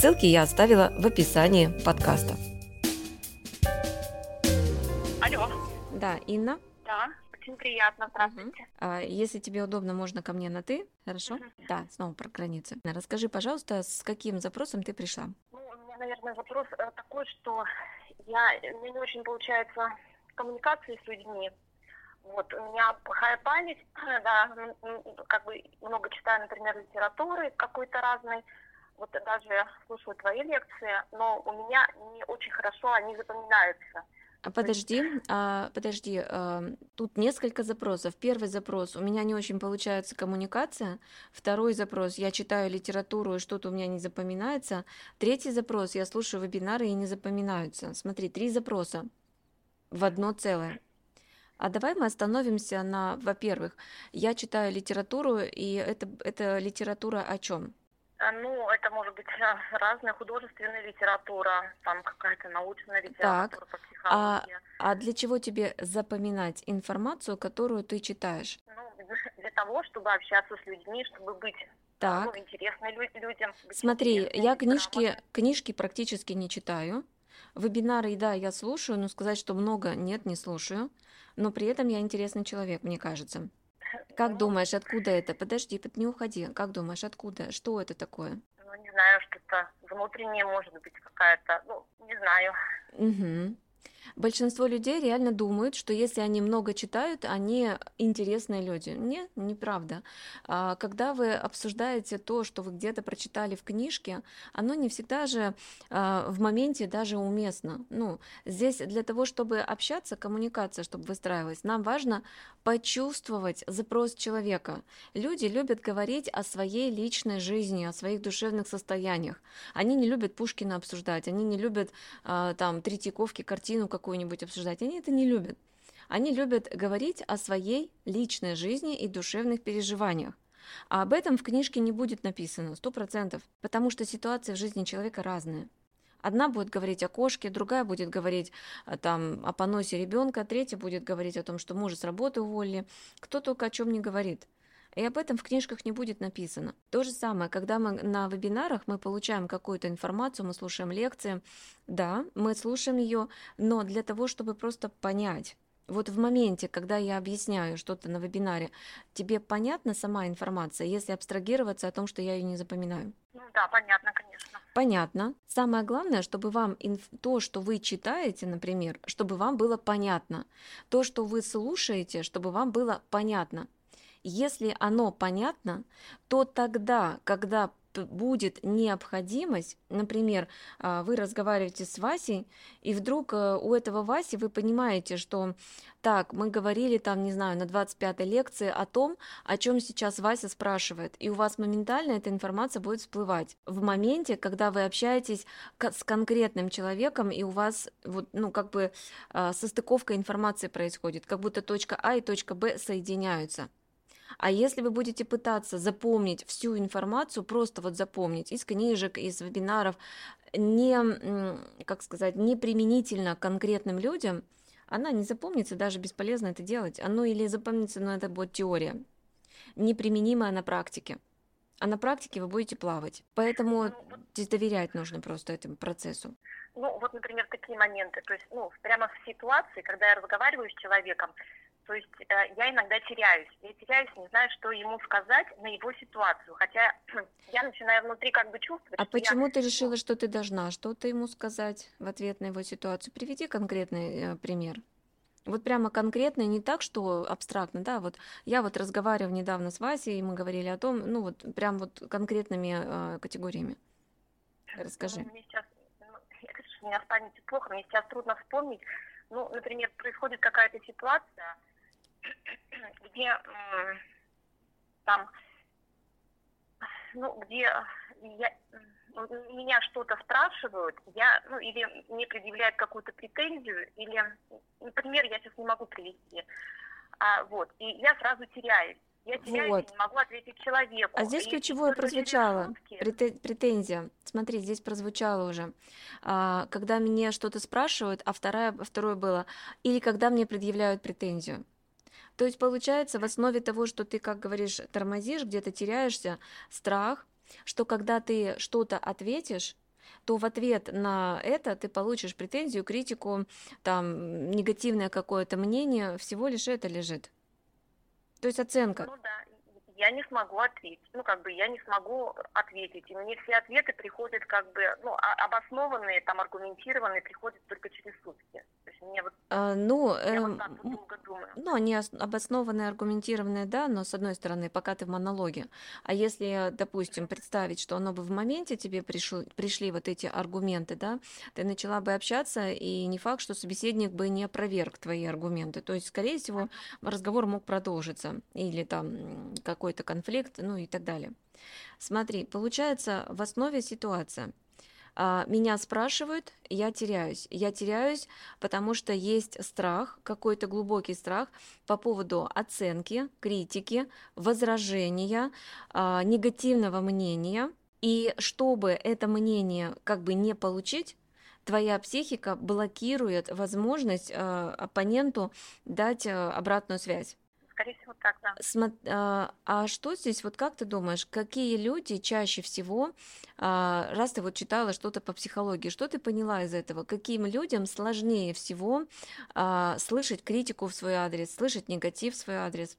Ссылки я оставила в описании подкаста. Алло. Да, Инна? Да, очень приятно, здравствуйте. А, если тебе удобно, можно ко мне на «ты», хорошо? Угу. Да, снова про границы. Расскажи, пожалуйста, с каким запросом ты пришла? Ну, у меня, наверное, запрос э, такой, что я, мне не очень получается коммуникации с людьми. Вот, у меня плохая память, да, как бы много читаю, например, литературы какой-то разной, вот даже слушаю твои лекции, но у меня не очень хорошо они запоминаются. А подожди, а, подожди, а, тут несколько запросов. Первый запрос, у меня не очень получается коммуникация. Второй запрос, я читаю литературу, и что-то у меня не запоминается. Третий запрос, я слушаю вебинары и не запоминаются. Смотри, три запроса в одно целое. А давай мы остановимся на, во-первых, я читаю литературу, и это, это литература о чем? А, ну, это может быть разная художественная литература, там какая-то научная литература так. по психологии. А, а для чего тебе запоминать информацию, которую ты читаешь? Ну, для того, чтобы общаться с людьми, чтобы быть так. Ну, интересной людям. Смотри, я книжки, книжки практически не читаю. Вебинары, да, я слушаю, но сказать, что много, нет, не слушаю. Но при этом я интересный человек, мне кажется. Как думаешь, откуда это? Подожди, не уходи. Как думаешь, откуда? Что это такое? Ну, не знаю, что-то внутреннее, может быть, какая-то, ну, не знаю. Угу. Большинство людей реально думают, что если они много читают, они интересные люди. Нет, неправда. А, когда вы обсуждаете то, что вы где-то прочитали в книжке, оно не всегда же а, в моменте даже уместно. Ну, здесь для того, чтобы общаться, коммуникация, чтобы выстраивалась, нам важно почувствовать запрос человека. Люди любят говорить о своей личной жизни, о своих душевных состояниях. Они не любят Пушкина обсуждать, они не любят а, там Третьяковки картину какую-нибудь обсуждать. Они это не любят. Они любят говорить о своей личной жизни и душевных переживаниях. А об этом в книжке не будет написано, сто процентов, потому что ситуации в жизни человека разные. Одна будет говорить о кошке, другая будет говорить а, там, о поносе ребенка, третья будет говорить о том, что мужа с работы уволили. Кто только о чем не говорит. И об этом в книжках не будет написано. То же самое, когда мы на вебинарах мы получаем какую-то информацию, мы слушаем лекции, да, мы слушаем ее, но для того, чтобы просто понять, вот в моменте, когда я объясняю что-то на вебинаре, тебе понятна сама информация, если абстрагироваться о том, что я ее не запоминаю? Ну да, понятно, конечно. Понятно. Самое главное, чтобы вам инф... то, что вы читаете, например, чтобы вам было понятно. То, что вы слушаете, чтобы вам было понятно. Если оно понятно, то тогда, когда будет необходимость, например, а, вы разговариваете с Васей, и вдруг э, у этого Васи вы понимаете, что так, мы говорили там, не знаю, на 25-й лекции о том, о чем сейчас Вася спрашивает, и у вас моментально эта информация будет всплывать в моменте, когда вы общаетесь с конкретным человеком, и у вас вот, ну, как бы а, состыковка информации происходит, как будто точка А и точка Б соединяются. А если вы будете пытаться запомнить всю информацию, просто вот запомнить из книжек, из вебинаров, не, как сказать, не применительно конкретным людям, она не запомнится, даже бесполезно это делать. Оно или запомнится, но это будет теория, неприменимая на практике. А на практике вы будете плавать. Поэтому ну, здесь доверять нужно просто этому процессу. Ну, вот, например, такие моменты. То есть, ну, прямо в ситуации, когда я разговариваю с человеком, то есть э, я иногда теряюсь. Я теряюсь, не знаю, что ему сказать на его ситуацию. Хотя я начинаю внутри как бы чувствовать. А почему я... ты решила, что ты должна что-то ему сказать в ответ на его ситуацию? Приведи конкретный э, пример. Вот прямо конкретно, не так, что абстрактно, да, вот я вот разговаривала недавно с Васей, и мы говорили о том, ну вот прям вот конкретными э, категориями. Расскажи. Ну, мне сейчас, ну, я говорю, что у меня памяти плохо, мне сейчас трудно вспомнить. Ну, например, происходит какая-то ситуация, где там ну, где я, меня что-то спрашивают, я, ну, или мне предъявляют какую-то претензию, или, например, я сейчас не могу привести, а, вот, и я сразу теряюсь. Я теряюсь вот. и не могу ответить человеку. А здесь ключевое прозвучало, претензия. Смотри, здесь прозвучало уже. А, когда мне что-то спрашивают, а вторая, второе было, или когда мне предъявляют претензию. То есть получается в основе того, что ты, как говоришь, тормозишь, где-то теряешься, страх, что когда ты что-то ответишь, то в ответ на это ты получишь претензию, критику, там негативное какое-то мнение, всего лишь это лежит. То есть оценка. Ну да, я не смогу ответить. Ну, как бы я не смогу ответить. И мне все ответы приходят как бы, ну, обоснованные, там, аргументированные, приходят только через сутки. То есть мне вот, а, ну, я э, вот так долго думаю. Ну, они обоснованные, аргументированные, да, но с одной стороны, пока ты в монологе. А если, допустим, представить, что оно бы в моменте тебе пришли, пришли вот эти аргументы, да, ты начала бы общаться, и не факт, что собеседник бы не опроверг твои аргументы. То есть, скорее всего, разговор мог продолжиться. Или там какой какой-то конфликт, ну и так далее. Смотри, получается в основе ситуация. А, меня спрашивают, я теряюсь. Я теряюсь, потому что есть страх, какой-то глубокий страх по поводу оценки, критики, возражения, а, негативного мнения. И чтобы это мнение как бы не получить, твоя психика блокирует возможность э, оппоненту дать обратную связь скорее всего, так, да. Смо... А, а что здесь, вот как ты думаешь, какие люди чаще всего, а, раз ты вот читала что-то по психологии, что ты поняла из этого, каким людям сложнее всего а, слышать критику в свой адрес, слышать негатив в свой адрес,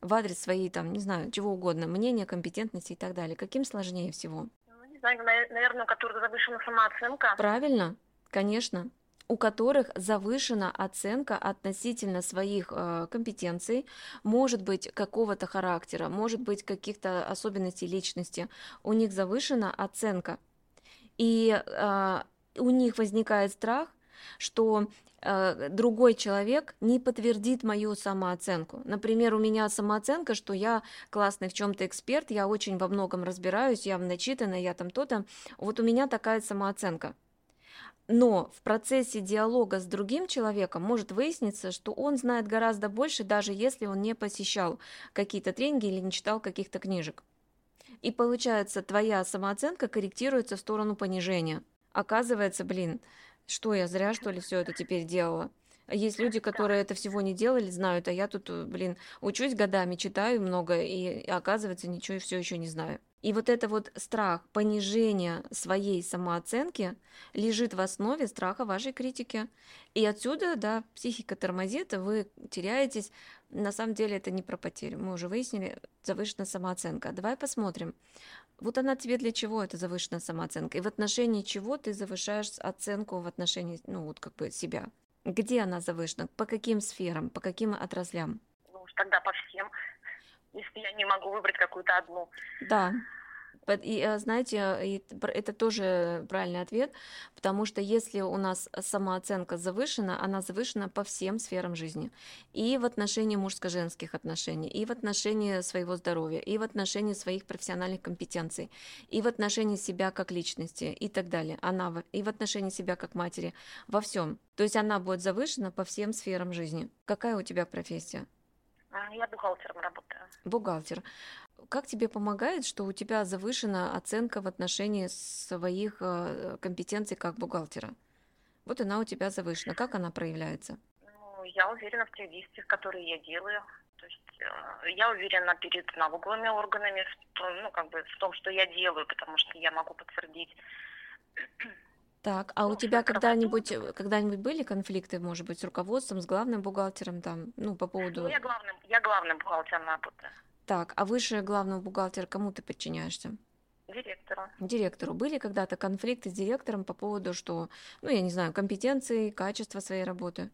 в адрес своей, там, не знаю, чего угодно, мнения, компетентности и так далее, каким сложнее всего? Ну, не знаю, наверное, у которых завышена самооценка. Правильно, конечно у которых завышена оценка относительно своих э, компетенций, может быть какого-то характера, может быть каких-то особенностей личности, у них завышена оценка. И э, у них возникает страх, что э, другой человек не подтвердит мою самооценку. Например, у меня самооценка, что я классный в чем-то эксперт, я очень во многом разбираюсь, я начитана, я там то-то. Вот у меня такая самооценка. Но в процессе диалога с другим человеком может выясниться, что он знает гораздо больше, даже если он не посещал какие-то тренинги или не читал каких-то книжек. И получается, твоя самооценка корректируется в сторону понижения. Оказывается, блин, что я зря, что ли, все это теперь делала? Есть люди, которые это всего не делали, знают, а я тут, блин, учусь годами, читаю много, и оказывается, ничего все еще не знаю. И вот это вот страх понижения своей самооценки лежит в основе страха вашей критики. И отсюда, да, психика тормозит, вы теряетесь. На самом деле это не про потерю. Мы уже выяснили, завышенная самооценка. Давай посмотрим. Вот она тебе для чего, эта завышенная самооценка? И в отношении чего ты завышаешь оценку в отношении, ну, вот как бы себя? Где она завышена? По каким сферам? По каким отраслям? Ну, тогда по всем если я не могу выбрать какую-то одну. Да. И э, знаете, это тоже правильный ответ, потому что если у нас самооценка завышена, она завышена по всем сферам жизни. И в отношении мужско-женских отношений, и в отношении своего здоровья, и в отношении своих профессиональных компетенций, и в отношении себя как личности и так далее. Она и в отношении себя как матери, во всем. То есть она будет завышена по всем сферам жизни. Какая у тебя профессия? Я бухгалтером работаю. Бухгалтер. Как тебе помогает, что у тебя завышена оценка в отношении своих э, компетенций как бухгалтера? Вот она у тебя завышена. Как она проявляется? Ну, я уверена в тех действиях, которые я делаю. То есть э, я уверена перед налоговыми органами, что, ну, как бы в том, что я делаю, потому что я могу подтвердить так, а у тебя когда-нибудь э, когда-нибудь были конфликты, может быть, с руководством, с главным бухгалтером там, ну, по поводу... Ну, я главным, я главным бухгалтером работаю. Так, а выше главного бухгалтера кому ты подчиняешься? Директору. Директору. Были когда-то конфликты с директором по поводу, что, ну, я не знаю, компетенции, качества своей работы?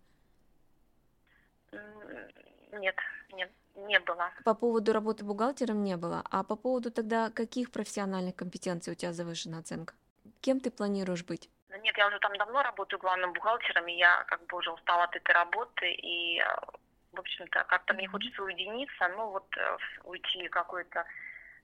Нет, нет, не было. По поводу работы бухгалтером не было. А по поводу тогда каких профессиональных компетенций у тебя завышена оценка? Кем ты планируешь быть? Нет, я уже там давно работаю главным бухгалтером, и я как бы уже устала от этой работы, и, в общем-то, как-то мне хочется уединиться, ну вот э, уйти какой-то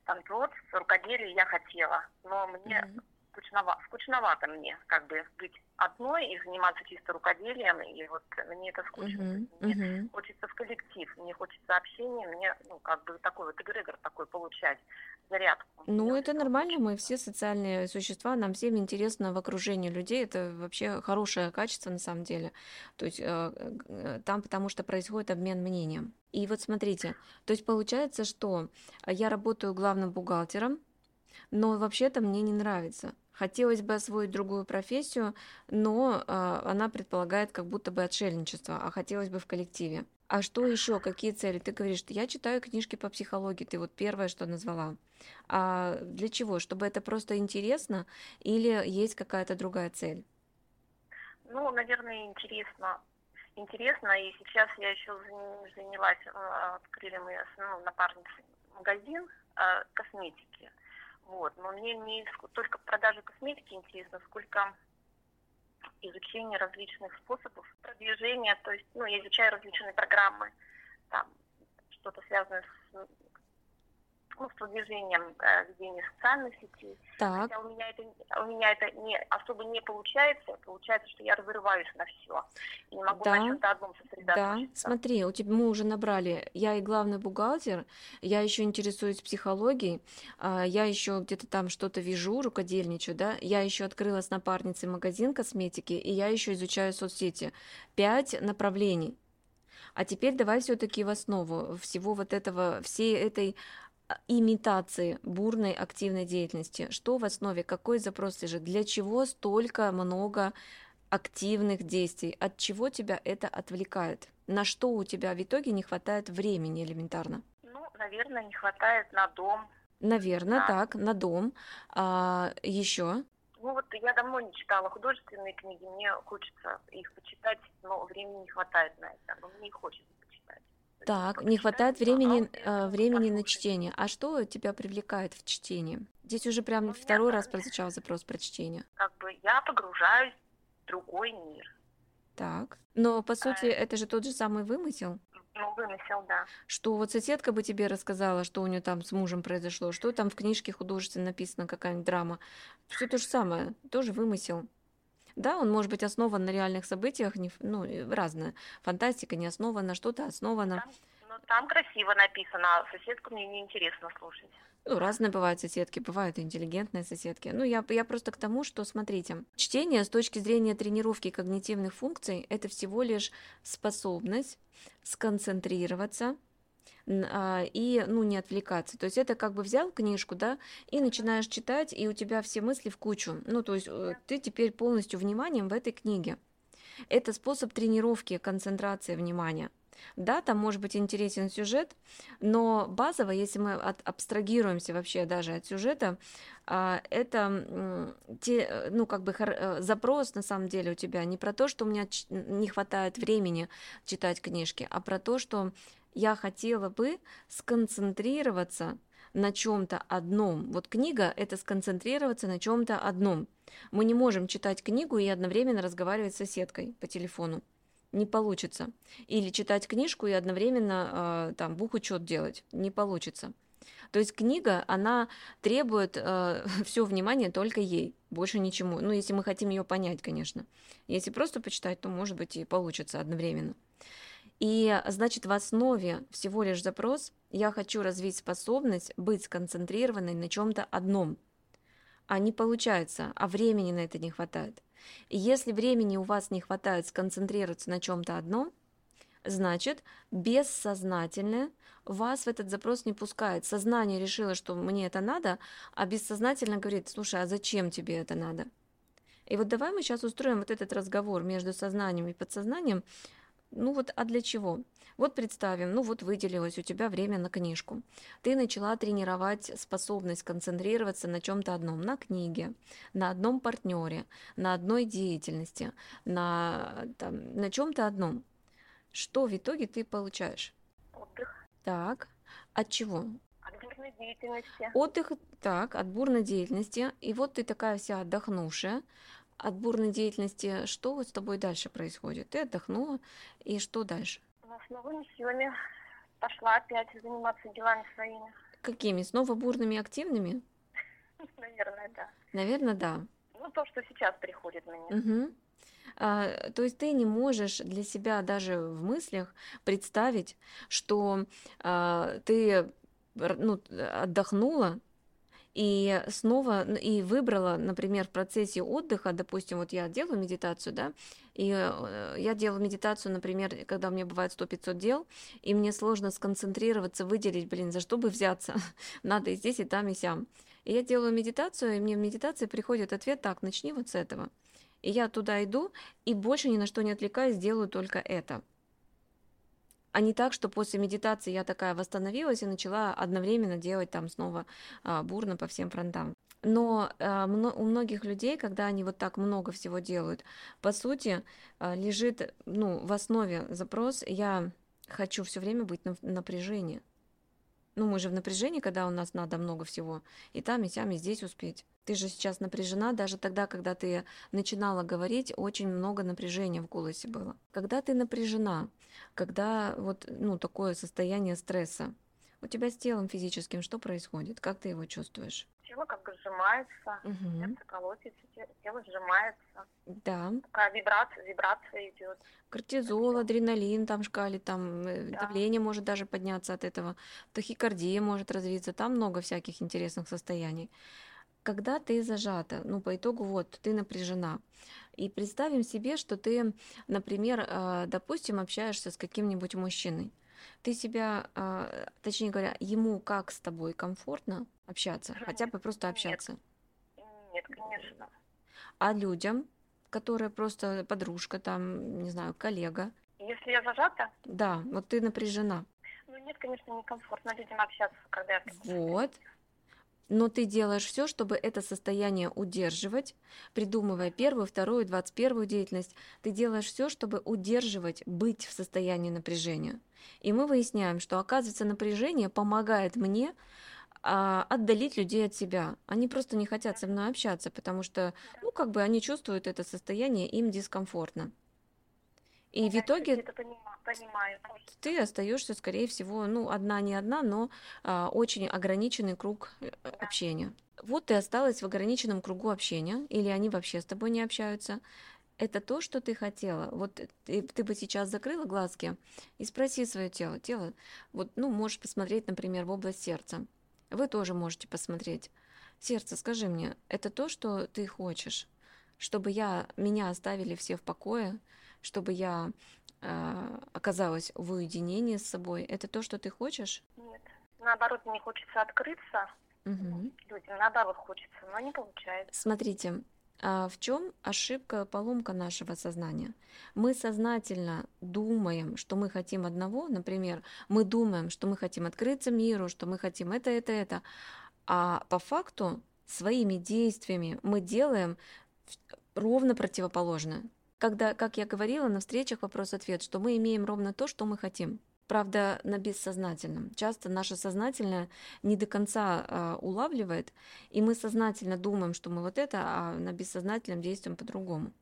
там творчество, рукоделие я хотела, но мне mm-hmm скучновато, скучновато мне как бы быть одной и заниматься чисто рукоделием, и вот мне это скучно. Uh-huh, мне uh-huh. хочется в коллектив, мне хочется общения, мне ну, как бы такой вот эгрегор такой получать, зарядку. Ну, это нормально, мы все социальные существа, нам всем интересно в окружении людей, это вообще хорошее качество на самом деле. То есть э, э, там потому что происходит обмен мнением. И вот смотрите, то есть получается, что я работаю главным бухгалтером, но вообще-то мне не нравится. Хотелось бы освоить другую профессию, но а, она предполагает как будто бы отшельничество, а хотелось бы в коллективе. А что еще? Какие цели? Ты говоришь, что я читаю книжки по психологии, ты вот первое, что назвала. А для чего? Чтобы это просто интересно или есть какая-то другая цель? Ну, наверное, интересно. Интересно, и сейчас я еще занялась, а, открыли мы ну, напарницы магазин а, косметики. Вот. Но мне не только продажа косметики интересно, сколько изучение различных способов продвижения, то есть, ну, я изучаю различные программы, там, что-то связанное с ну, с продвижением э, ведения социальных сетей. Так. Хотя у меня это у меня это не особо не получается. Получается, что я разрываюсь на все. И не могу да. на чем-то одном сосредоточиться. Да, смотри, у тебя мы уже набрали. Я и главный бухгалтер, я еще интересуюсь психологией, а, я еще где-то там что-то вижу, рукодельничаю, да. Я еще открыла с напарницей магазин косметики, и я еще изучаю соцсети. Пять направлений. А теперь давай все-таки в основу всего вот этого, всей этой имитации бурной активной деятельности. Что в основе, какой запрос лежит, для чего столько много активных действий, от чего тебя это отвлекает, на что у тебя в итоге не хватает времени элементарно? Ну, наверное, не хватает на дом. Наверное, да. так, на дом. А, еще? Ну вот я давно не читала художественные книги, мне хочется их почитать, но времени не хватает на это, но мне хочется так, не хватает времени, э, времени на чтение. А что тебя привлекает в чтении? Здесь уже прям второй раз прозвучал запрос про чтение. Как бы я погружаюсь в другой мир. Так. Но по сути а... это же тот же самый вымысел. Ну, вымысел, да. Что вот соседка бы тебе рассказала, что у нее там с мужем произошло, что там в книжке художественно написано, какая-нибудь драма. Все то же самое, тоже вымысел. Да, он может быть основан на реальных событиях, не, ну, разная фантастика не основана, что-то основано. Там, ну, там красиво написано, а соседку мне неинтересно слушать. Ну, разные бывают соседки, бывают интеллигентные соседки. Ну, я, я просто к тому, что, смотрите, чтение с точки зрения тренировки когнитивных функций – это всего лишь способность сконцентрироваться и ну, не отвлекаться. То есть это как бы взял книжку, да, и начинаешь читать, и у тебя все мысли в кучу. Ну, то есть э, ты теперь полностью вниманием в этой книге. Это способ тренировки концентрации внимания. Да, там может быть интересен сюжет, но базово, если мы от, абстрагируемся вообще даже от сюжета, а, это те, ну, как бы э, запрос на самом деле у тебя не про то, что у меня не хватает времени читать книжки, а про то, что я хотела бы сконцентрироваться на чем-то одном. Вот книга – это сконцентрироваться на чем-то одном. Мы не можем читать книгу и одновременно разговаривать с соседкой по телефону. Не получится. Или читать книжку и одновременно э, там бухучет делать. Не получится. То есть книга, она требует э, все внимание только ей, больше ничему. Ну, если мы хотим ее понять, конечно. Если просто почитать, то, может быть, и получится одновременно. И значит, в основе всего лишь запрос «я хочу развить способность быть сконцентрированной на чем-то одном». А не получается, а времени на это не хватает. И если времени у вас не хватает сконцентрироваться на чем-то одном, значит, бессознательное вас в этот запрос не пускает. Сознание решило, что мне это надо, а бессознательно говорит, слушай, а зачем тебе это надо? И вот давай мы сейчас устроим вот этот разговор между сознанием и подсознанием, ну вот, а для чего? Вот представим, ну вот выделилось у тебя время на книжку. Ты начала тренировать способность концентрироваться на чем-то одном, на книге, на одном партнере, на одной деятельности, на, там, на чем-то одном. Что в итоге ты получаешь? Отдых. Так, от чего? От бурной деятельности. Отдых, так, от бурной деятельности. И вот ты такая вся отдохнувшая, от бурной деятельности, что вот с тобой дальше происходит? Ты отдохнула, и что дальше? С новыми силами пошла опять заниматься делами своими. Какими? Снова бурными, активными? Наверное, да. Наверное, да. Ну, то, что сейчас приходит мне. Угу. А, то есть ты не можешь для себя даже в мыслях представить, что а, ты ну, отдохнула, и снова и выбрала, например, в процессе отдыха, допустим, вот я делаю медитацию, да, и э, я делаю медитацию, например, когда у меня бывает 100-500 дел, и мне сложно сконцентрироваться, выделить, блин, за что бы взяться, надо и здесь, и там, и сям. И я делаю медитацию, и мне в медитации приходит ответ, так, начни вот с этого. И я туда иду, и больше ни на что не отвлекаюсь, делаю только это а не так, что после медитации я такая восстановилась и начала одновременно делать там снова а, бурно по всем фронтам. Но а, у многих людей, когда они вот так много всего делают, по сути, а, лежит ну, в основе запрос «я хочу все время быть на напряжении». Ну, мы же в напряжении, когда у нас надо много всего. И там, и сям, и здесь успеть. Ты же сейчас напряжена, даже тогда, когда ты начинала говорить, очень много напряжения в голосе было. Когда ты напряжена, когда вот, ну, такое состояние стресса, у тебя с телом физическим что происходит? Как ты его чувствуешь? Тело как бы сжимается, угу. сердце колотится, тело сжимается. Да. Такая вибрация, вибрация идет. Кортизол, адреналин там шкалит, там э, да. давление может даже подняться от этого, тахикардия может развиться, там много всяких интересных состояний. Когда ты зажата, ну по итогу вот ты напряжена, и представим себе, что ты, например, э, допустим, общаешься с каким-нибудь мужчиной, ты себя, э, точнее говоря, ему как с тобой комфортно общаться, хотя бы просто общаться? Нет, Нет конечно. А людям, которые просто подружка, там, не знаю, коллега? Если я зажата? Да, вот ты напряжена. Ну нет, конечно, некомфортно людям общаться, когда я... Вот но ты делаешь все, чтобы это состояние удерживать, придумывая первую, вторую, двадцать первую деятельность. Ты делаешь все, чтобы удерживать, быть в состоянии напряжения. И мы выясняем, что, оказывается, напряжение помогает мне а, отдалить людей от себя. Они просто не хотят со мной общаться, потому что, ну, как бы они чувствуют это состояние, им дискомфортно. И в итоге это понимаю, ты остаешься, скорее всего, ну, одна не одна, но а, очень ограниченный круг э, да. общения. Вот ты осталась в ограниченном кругу общения, или они вообще с тобой не общаются. Это то, что ты хотела. Вот ты, ты бы сейчас закрыла глазки и спроси свое тело. Тело, вот, ну, можешь посмотреть, например, в область сердца. Вы тоже можете посмотреть. Сердце, скажи мне, это то, что ты хочешь? Чтобы я, меня оставили все в покое, чтобы я оказалась в уединении с собой. Это то, что ты хочешь? Нет. Наоборот, мне хочется открыться угу. людям. Наоборот, хочется, но не получается. Смотрите, а в чем ошибка, поломка нашего сознания? Мы сознательно думаем, что мы хотим одного, например, мы думаем, что мы хотим открыться миру, что мы хотим это, это, это, а по факту своими действиями мы делаем ровно противоположное когда, как я говорила на встречах вопрос-ответ, что мы имеем ровно то, что мы хотим. Правда, на бессознательном. Часто наше сознательное не до конца э, улавливает, и мы сознательно думаем, что мы вот это, а на бессознательном действуем по-другому.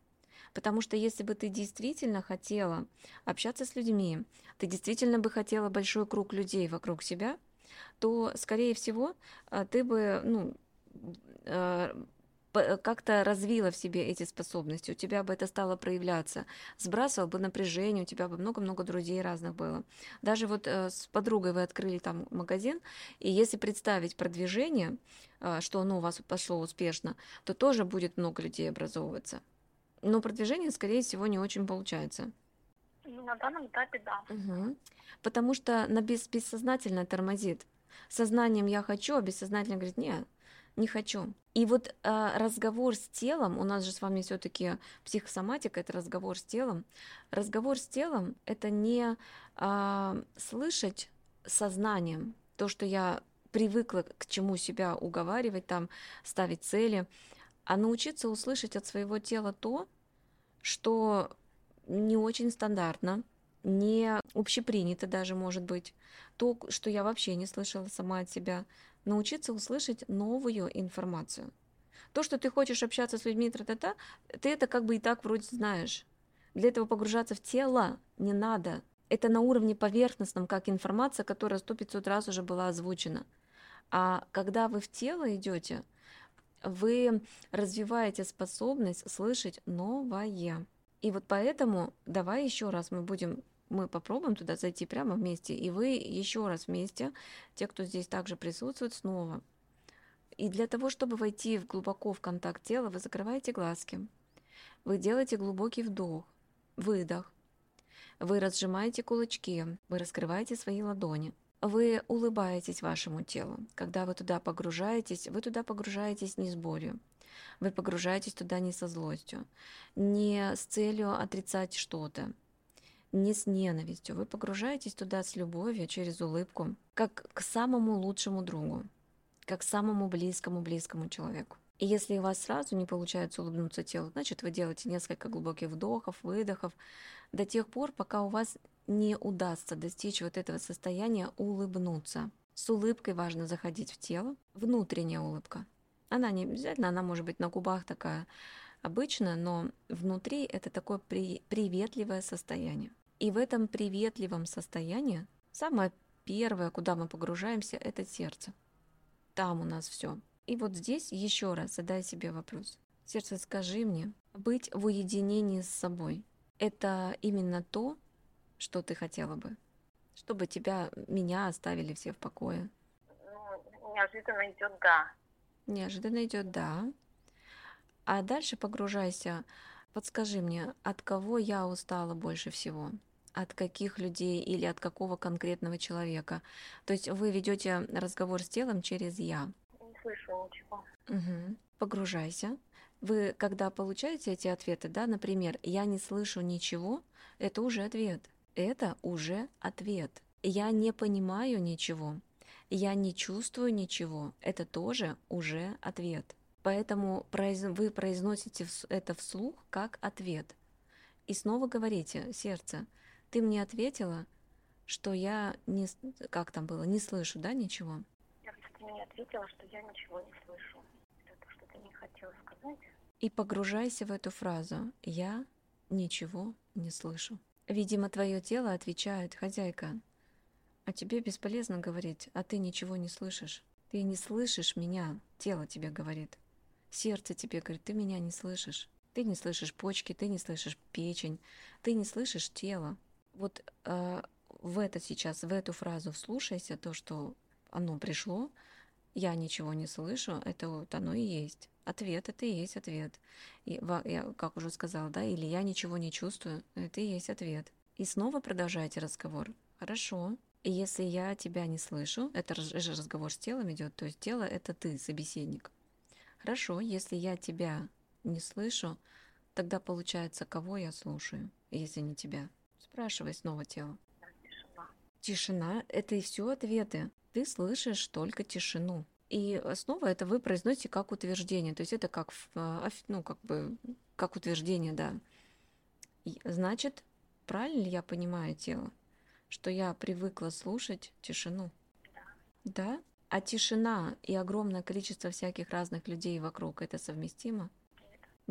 Потому что если бы ты действительно хотела общаться с людьми, ты действительно бы хотела большой круг людей вокруг себя, то, скорее всего, а, ты бы ну, Э, как-то развила в себе эти способности, у тебя бы это стало проявляться, сбрасывал бы напряжение, у тебя бы много-много друзей разных было. Даже вот э, с подругой вы открыли там магазин, и если представить продвижение, э, что оно у вас пошло успешно, то тоже будет много людей образовываться. Но продвижение, скорее всего, не очень получается. Ну, на данном этапе да. Угу. Потому что на бес бессознательно тормозит. Сознанием я хочу, а бессознательно говорит, нет, не хочу. И вот э, разговор с телом, у нас же с вами все-таки психосоматика, это разговор с телом. Разговор с телом это не э, слышать сознанием то, что я привыкла к чему себя уговаривать, там ставить цели, а научиться услышать от своего тела то, что не очень стандартно, не общепринято даже может быть, то, что я вообще не слышала сама от себя, научиться услышать новую информацию. То, что ты хочешь общаться с людьми, тра-та-та, ты это как бы и так вроде знаешь. Для этого погружаться в тело не надо. Это на уровне поверхностном, как информация, которая сто пятьсот раз уже была озвучена. А когда вы в тело идете, вы развиваете способность слышать новое. И вот поэтому давай еще раз мы будем мы попробуем туда зайти прямо вместе, и вы еще раз вместе, те, кто здесь также присутствует, снова. И для того, чтобы войти глубоко в контакт тела, вы закрываете глазки, вы делаете глубокий вдох, выдох, вы разжимаете кулачки, вы раскрываете свои ладони, вы улыбаетесь вашему телу. Когда вы туда погружаетесь, вы туда погружаетесь не с болью, вы погружаетесь туда не со злостью, не с целью отрицать что-то, не с ненавистью. Вы погружаетесь туда с любовью, через улыбку, как к самому лучшему другу, как к самому близкому-близкому человеку. И если у вас сразу не получается улыбнуться телу, значит, вы делаете несколько глубоких вдохов, выдохов до тех пор, пока у вас не удастся достичь вот этого состояния улыбнуться. С улыбкой важно заходить в тело, внутренняя улыбка. Она не обязательно, она может быть на губах такая обычная, но внутри это такое при, приветливое состояние. И в этом приветливом состоянии самое первое, куда мы погружаемся, это сердце. Там у нас все. И вот здесь еще раз задай себе вопрос. Сердце, скажи мне, быть в уединении с собой – это именно то, что ты хотела бы? Чтобы тебя, меня оставили все в покое? Ну, неожиданно идет да. Неожиданно идет да. А дальше погружайся. Подскажи мне, от кого я устала больше всего? От каких людей или от какого конкретного человека. То есть вы ведете разговор с телом через я. Не слышу ничего. Угу. Погружайся. Вы, когда получаете эти ответы, да, например, я не слышу ничего, это уже ответ. Это уже ответ. Я не понимаю ничего. Я не чувствую ничего. Это тоже уже ответ. Поэтому вы произносите это вслух как ответ. И снова говорите, сердце, ты мне ответила, что я не, как там было, не слышу, да, ничего? Я, ты мне ответила, что я ничего не слышу. Это что ты не хотела сказать? И погружайся в эту фразу. Я ничего не слышу. Видимо, твое тело отвечает, хозяйка, а тебе бесполезно говорить, а ты ничего не слышишь. Ты не слышишь меня, тело тебе говорит. Сердце тебе говорит, ты меня не слышишь. Ты не слышишь почки, ты не слышишь печень, ты не слышишь тело вот э, в это сейчас, в эту фразу вслушайся, то, что оно пришло, я ничего не слышу, это вот оно и есть. Ответ это и есть ответ. И, я, как уже сказала, да, или я ничего не чувствую, это и есть ответ. И снова продолжайте разговор. Хорошо. И если я тебя не слышу, это же разговор с телом идет, то есть тело это ты, собеседник. Хорошо, если я тебя не слышу, тогда получается, кого я слушаю, если не тебя? Спрашивай снова тело. Тишина. Тишина – это и все ответы. Ты слышишь только тишину. И снова это вы произносите как утверждение. То есть это как, а, ну, как бы, как утверждение, да. Значит, правильно ли я понимаю тело, что я привыкла слушать тишину? Да. Да? А тишина и огромное количество всяких разных людей вокруг – это совместимо?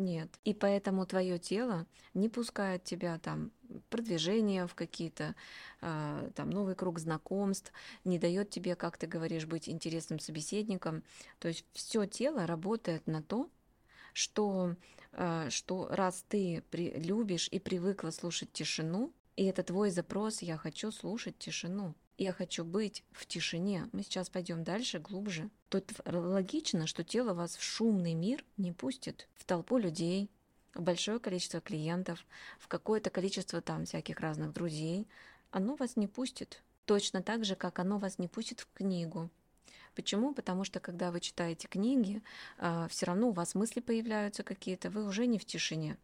Нет. И поэтому твое тело не пускает тебя там продвижение в какие-то э, там новый круг знакомств, не дает тебе, как ты говоришь, быть интересным собеседником. То есть все тело работает на то, что, э, что раз ты при, любишь и привыкла слушать тишину, и это твой запрос, я хочу слушать тишину я хочу быть в тишине, мы сейчас пойдем дальше, глубже, то логично, что тело вас в шумный мир не пустит, в толпу людей, в большое количество клиентов, в какое-то количество там всяких разных друзей, оно вас не пустит. Точно так же, как оно вас не пустит в книгу. Почему? Потому что когда вы читаете книги, а, все равно у вас мысли появляются какие-то, вы уже не в тишине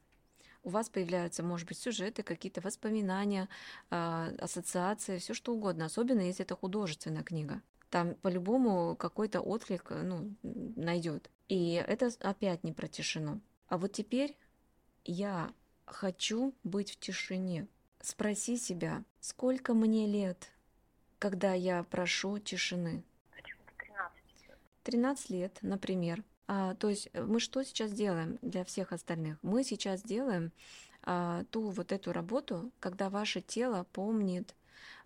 у вас появляются, может быть, сюжеты, какие-то воспоминания, а, ассоциации, все что угодно, особенно если это художественная книга. Там по-любому какой-то отклик ну, найдет. И это опять не про тишину. А вот теперь я хочу быть в тишине. Спроси себя, сколько мне лет, когда я прошу тишины? 13 лет, например. А, то есть э, мы что сейчас делаем для всех остальных? Мы сейчас делаем а, ту вот эту работу, когда ваше тело помнит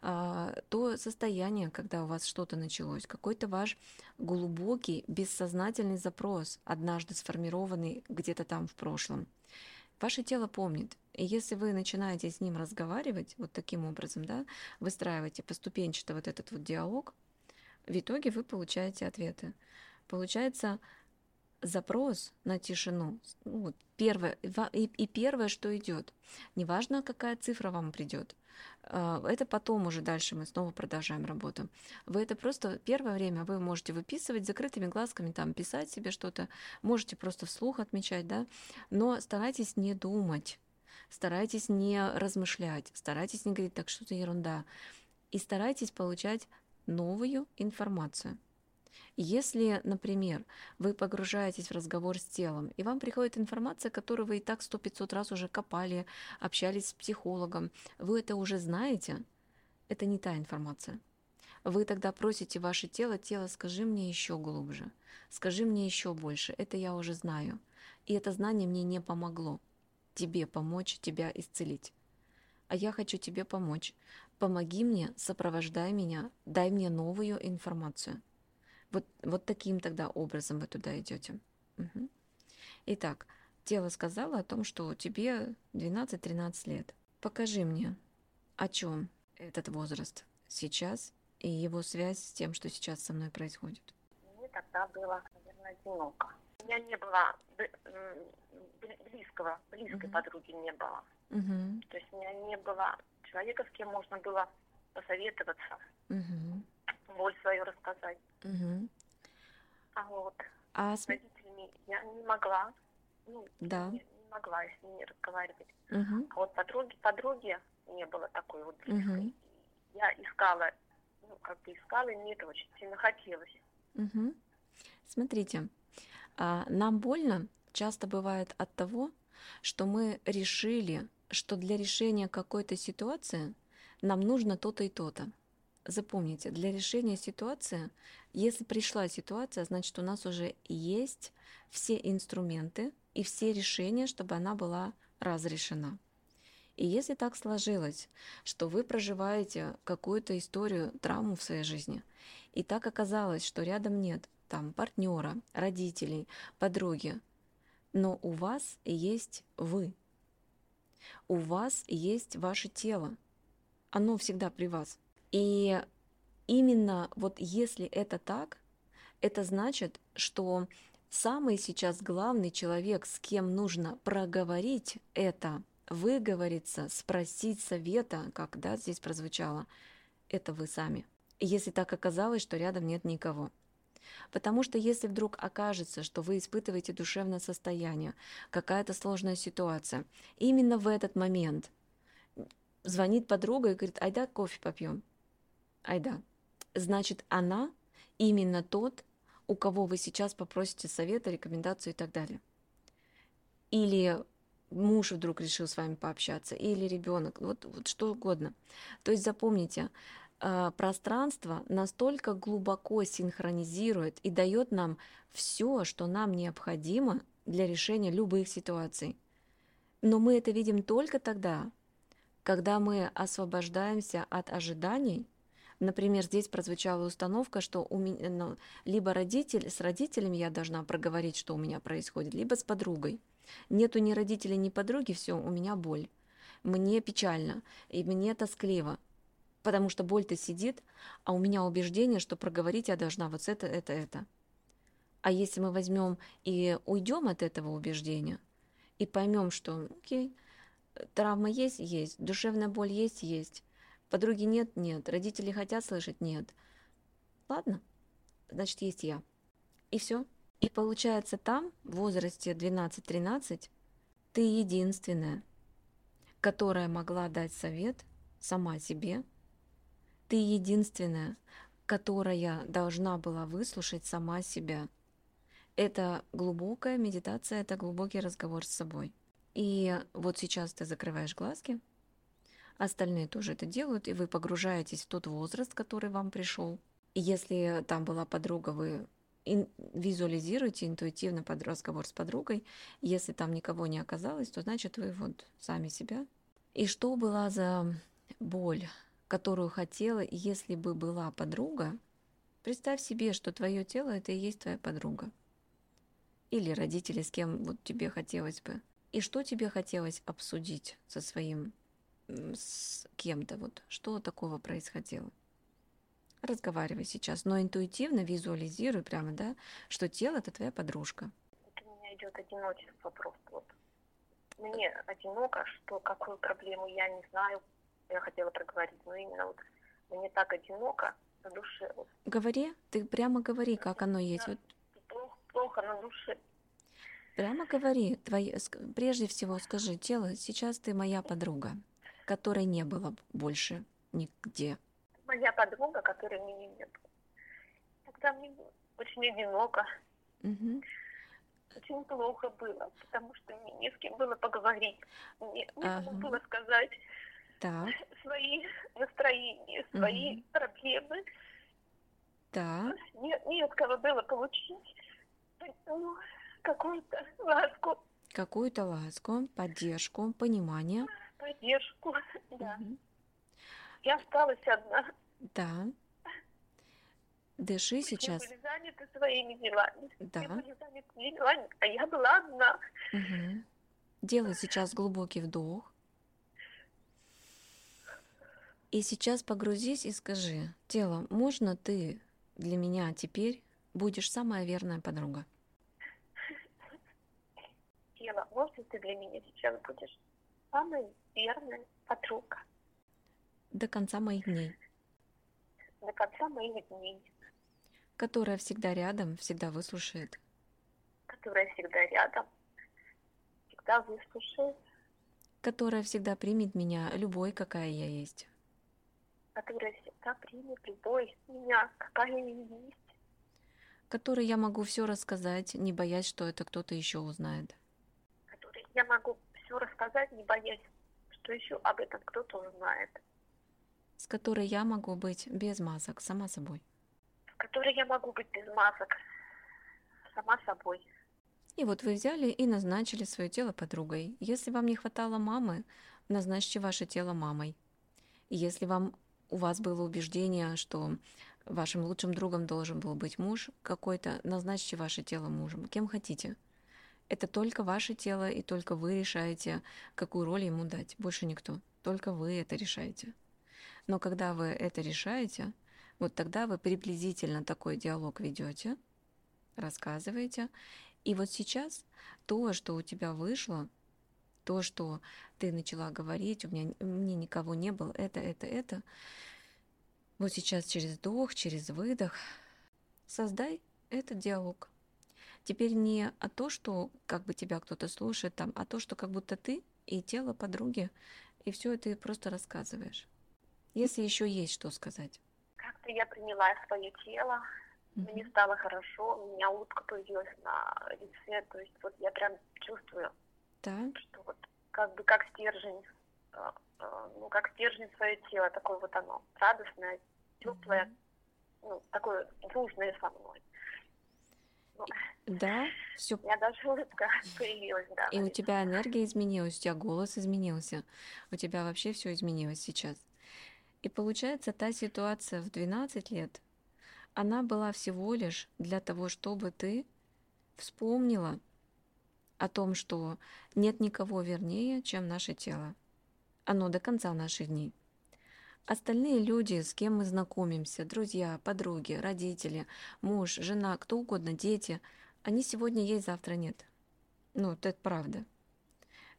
а, то состояние, когда у вас что-то началось, какой-то ваш глубокий, бессознательный запрос, однажды сформированный где-то там в прошлом. Ваше тело помнит. И если вы начинаете с ним разговаривать вот таким образом, да, выстраиваете поступенчато вот этот вот диалог, в итоге вы получаете ответы. Получается, запрос на тишину, ну, вот первое, и, и первое, что идет, неважно, какая цифра вам придет, а, это потом уже дальше мы снова продолжаем работу. Вы это просто первое время вы можете выписывать закрытыми глазками, там писать себе что-то, можете просто вслух отмечать, да, но старайтесь не думать, старайтесь не размышлять, старайтесь не говорить, так что-то ерунда, и старайтесь получать новую информацию. Если, например, вы погружаетесь в разговор с телом, и вам приходит информация, которую вы и так сто пятьсот раз уже копали, общались с психологом, вы это уже знаете, это не та информация. Вы тогда просите ваше тело, тело, скажи мне еще глубже, скажи мне еще больше, это я уже знаю. И это знание мне не помогло тебе помочь, тебя исцелить. А я хочу тебе помочь. Помоги мне, сопровождай меня, дай мне новую информацию. Вот, вот таким тогда образом вы туда идете. Угу. Итак, тело сказало о том, что тебе 12-13 лет. Покажи мне, о чем этот возраст сейчас и его связь с тем, что сейчас со мной происходит. Мне тогда было, наверное, одиноко. У меня не было близкого, близкой угу. подруги не было. Угу. То есть у меня не было человека, с кем можно было посоветоваться. Угу боль свою рассказать. Угу. А вот а с родителями я не могла, ну, да. не, не могла с ними разговаривать. Угу. А вот подруги, подруги не было такой вот близкой. Угу. Я искала, ну, как бы искала, и мне это очень сильно хотелось. Угу. Смотрите, а, нам больно часто бывает от того, что мы решили, что для решения какой-то ситуации нам нужно то-то и то-то. Запомните, для решения ситуации, если пришла ситуация, значит у нас уже есть все инструменты и все решения, чтобы она была разрешена. И если так сложилось, что вы проживаете какую-то историю, травму в своей жизни, и так оказалось, что рядом нет там партнера, родителей, подруги, но у вас есть вы, у вас есть ваше тело, оно всегда при вас – и именно вот если это так, это значит, что самый сейчас главный человек, с кем нужно проговорить это, выговориться, спросить совета, как да, здесь прозвучало, это вы сами. Если так оказалось, что рядом нет никого. Потому что если вдруг окажется, что вы испытываете душевное состояние, какая-то сложная ситуация, именно в этот момент звонит подруга и говорит, айда кофе попьем. Айда. Значит, она именно тот, у кого вы сейчас попросите совета, рекомендацию и так далее. Или муж вдруг решил с вами пообщаться, или ребенок, вот, вот что угодно. То есть запомните, а, пространство настолько глубоко синхронизирует и дает нам все, что нам необходимо для решения любых ситуаций. Но мы это видим только тогда, когда мы освобождаемся от ожиданий Например, здесь прозвучала установка, что у меня, ну, либо родитель, с родителями я должна проговорить, что у меня происходит, либо с подругой. Нету ни родителей, ни подруги, все, у меня боль. Мне печально, и мне тоскливо, потому что боль-то сидит, а у меня убеждение, что проговорить я должна вот это, это, это. А если мы возьмем и уйдем от этого убеждения, и поймем, что, окей, травма есть, есть, душевная боль есть, есть, Подруги нет? Нет. Родители хотят слышать? Нет. Ладно, значит, есть я. И все. И получается там, в возрасте 12-13, ты единственная, которая могла дать совет сама себе. Ты единственная, которая должна была выслушать сама себя. Это глубокая медитация, это глубокий разговор с собой. И вот сейчас ты закрываешь глазки, Остальные тоже это делают, и вы погружаетесь в тот возраст, который вам пришел. Если там была подруга, вы визуализируете интуитивно под разговор с подругой. Если там никого не оказалось, то значит вы вот сами себя. И что была за боль, которую хотела, если бы была подруга, представь себе, что твое тело это и есть твоя подруга. Или родители, с кем вот тебе хотелось бы. И что тебе хотелось обсудить со своим с кем-то, вот что такого происходило. Разговаривай сейчас, но интуитивно визуализируй прямо, да, что тело это твоя подружка. Это у меня идет одиночество просто вот. Мне одиноко, что какую проблему я не знаю, я хотела проговорить, но именно вот мне так одиноко на душе. Вот. Говори, ты прямо говори, как оно есть. Вот. Плохо, плохо на душе. Прямо говори, твои, прежде всего скажи, тело, сейчас ты моя подруга которой не было больше нигде? Моя подруга, которой меня нет. Тогда мне очень одиноко. Угу. Очень плохо было, потому что мне не с кем было поговорить. Мне ага. было сказать так. свои настроения, свои угу. проблемы. Да. Нет, не от кого было получить ну, какую-то ласку. Какую-то ласку, поддержку, понимание поддержку, да. Угу. Я осталась одна. Да. Дыши сейчас. Все были заняты своими делами. Да. Все были заняты делами, а я была одна. Угу. Делай сейчас глубокий вдох. И сейчас погрузись и скажи, тело, можно ты для меня теперь будешь самая верная подруга? Тело, можно ты для меня сейчас будешь самая верная подруга. До конца моих дней. До конца моих дней. Которая всегда рядом, всегда выслушает. Которая всегда рядом, всегда выслушает. Которая всегда примет меня любой, какая я есть. Которая всегда примет любой меня, какая я есть. Которой я могу все рассказать, не боясь, что это кто-то еще узнает. Которой я могу все рассказать, не боясь, что еще об этом кто-то узнает. С которой я могу быть без масок, сама собой. С которой я могу быть без масок, сама собой. И вот вы взяли и назначили свое тело подругой. Если вам не хватало мамы, назначьте ваше тело мамой. Если вам у вас было убеждение, что вашим лучшим другом должен был быть муж какой-то, назначьте ваше тело мужем, кем хотите. Это только ваше тело, и только вы решаете, какую роль ему дать. Больше никто. Только вы это решаете. Но когда вы это решаете, вот тогда вы приблизительно такой диалог ведете, рассказываете. И вот сейчас то, что у тебя вышло, то, что ты начала говорить, у меня мне никого не было, это, это, это. Вот сейчас через вдох, через выдох создай этот диалог. Теперь не о то, что как бы тебя кто-то слушает там, а то, что как будто ты и тело подруги, и все это просто рассказываешь. Если еще есть что сказать. Как-то я приняла свое тело, mm-hmm. мне стало хорошо, у меня улыбка появилась на лице, то есть вот я прям чувствую, да. что вот как бы как стержень, э, э, ну как стержень свое тело, такое вот оно, радостное, теплое, mm-hmm. ну такое дружное со мной. Да, все. У меня даже улыбка появилась, да. И у тебя энергия изменилась, у тебя голос изменился, у тебя вообще все изменилось сейчас. И получается, та ситуация в 12 лет, она была всего лишь для того, чтобы ты вспомнила о том, что нет никого вернее, чем наше тело. Оно до конца наших дней. Остальные люди, с кем мы знакомимся, друзья, подруги, родители, муж, жена, кто угодно, дети, они сегодня есть, завтра нет. Ну, это правда.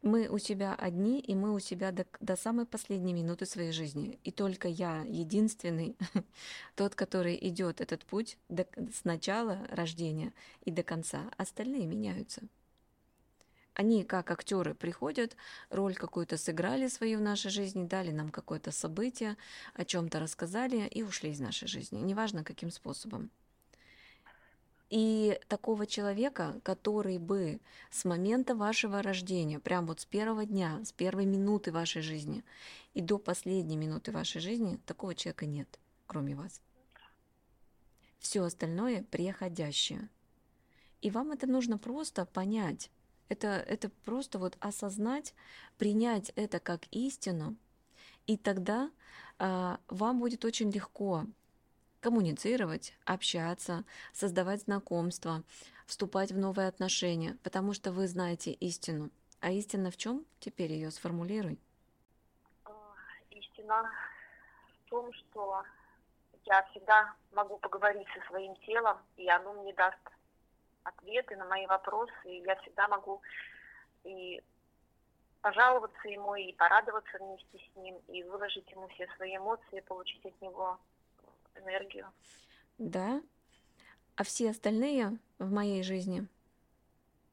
Мы у себя одни, и мы у себя до, до самой последней минуты своей жизни. И только я единственный, тот, который идет этот путь до, с начала рождения и до конца. Остальные меняются. Они, как актеры, приходят, роль какую-то сыграли свою в нашей жизни, дали нам какое-то событие, о чем-то рассказали и ушли из нашей жизни, неважно каким способом. И такого человека, который бы с момента вашего рождения, прям вот с первого дня, с первой минуты вашей жизни и до последней минуты вашей жизни, такого человека нет, кроме вас. Все остальное приходящее. И вам это нужно просто понять. Это, это просто вот осознать, принять это как истину И тогда а, вам будет очень легко коммуницировать, общаться, создавать знакомства, вступать в новые отношения, потому что вы знаете истину. А истина в чем? Теперь ее сформулируй. Истина в том, что я всегда могу поговорить со своим телом, и оно мне даст ответы на мои вопросы, и я всегда могу и пожаловаться ему, и порадоваться вместе с ним, и выложить ему все свои эмоции, получить от него энергию. Да. А все остальные в моей жизни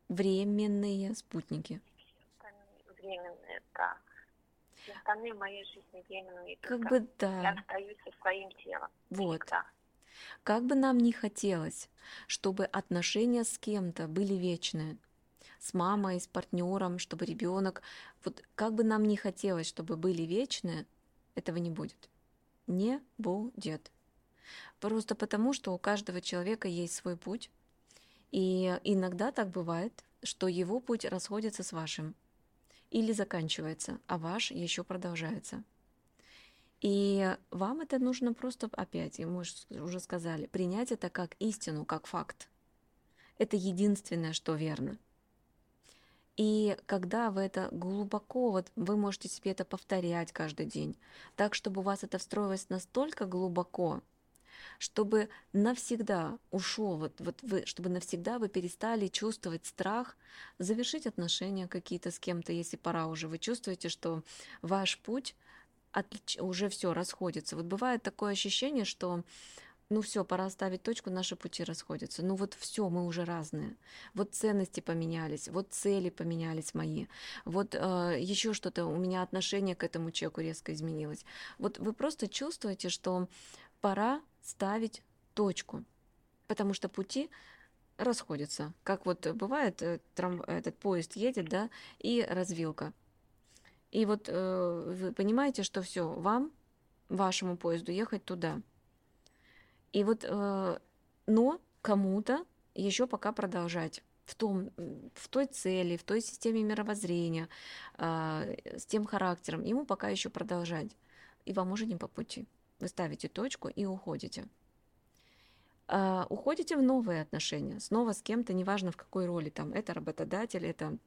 временные спутники. Временные, да. Все остальные в моей жизни временные. Как бы да. Я остаюсь со своим телом. Вот. Всегда. Как бы нам ни хотелось, чтобы отношения с кем-то были вечные, с мамой, с партнером, чтобы ребенок, вот как бы нам ни хотелось, чтобы были вечные, этого не будет. Не будет. Просто потому, что у каждого человека есть свой путь, и иногда так бывает, что его путь расходится с вашим или заканчивается, а ваш еще продолжается. И вам это нужно просто опять, и мы уже сказали, принять это как истину, как факт. Это единственное, что верно. И когда вы это глубоко, вот вы можете себе это повторять каждый день, так, чтобы у вас это встроилось настолько глубоко, чтобы навсегда ушел, вот, вот вы, чтобы навсегда вы перестали чувствовать страх, завершить отношения какие-то с кем-то, если пора уже. Вы чувствуете, что ваш путь отлич... уже все расходится. Вот бывает такое ощущение, что ну все, пора ставить точку, наши пути расходятся. Ну вот все, мы уже разные. Вот ценности поменялись, вот цели поменялись мои, вот э, еще что-то, у меня отношение к этому человеку резко изменилось. Вот вы просто чувствуете, что пора ставить точку, потому что пути расходятся. Как вот бывает, э, трам, этот поезд едет, да, и развилка. И вот э, вы понимаете, что все, вам, вашему поезду ехать туда. И вот, э, но кому-то еще пока продолжать в, том, в той цели, в той системе мировоззрения, э, с тем характером, ему пока еще продолжать. И вам уже не по пути. Вы ставите точку и уходите. Uh, уходите в новые отношения, снова с кем-то, неважно в какой роли, там, это работодатель, это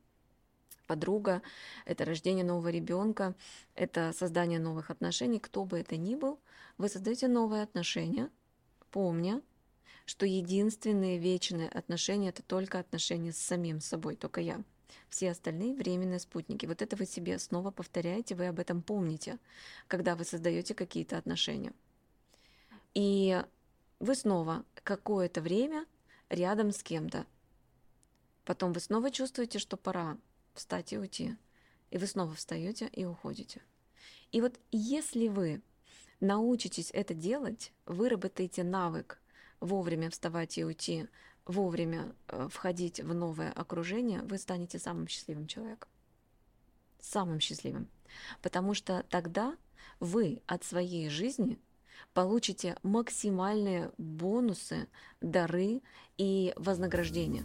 подруга, это рождение нового ребенка, это создание новых отношений, кто бы это ни был, вы создаете новые отношения, помня, что единственные вечные отношения это только отношения с самим собой, только я. Все остальные временные спутники. Вот это вы себе снова повторяете, вы об этом помните, когда вы создаете какие-то отношения. И вы снова какое-то время рядом с кем-то. Потом вы снова чувствуете, что пора встать и уйти. И вы снова встаете и уходите. И вот если вы научитесь это делать, выработаете навык вовремя вставать и уйти, вовремя э, входить в новое окружение, вы станете самым счастливым человеком. Самым счастливым. Потому что тогда вы от своей жизни получите максимальные бонусы, дары и вознаграждения.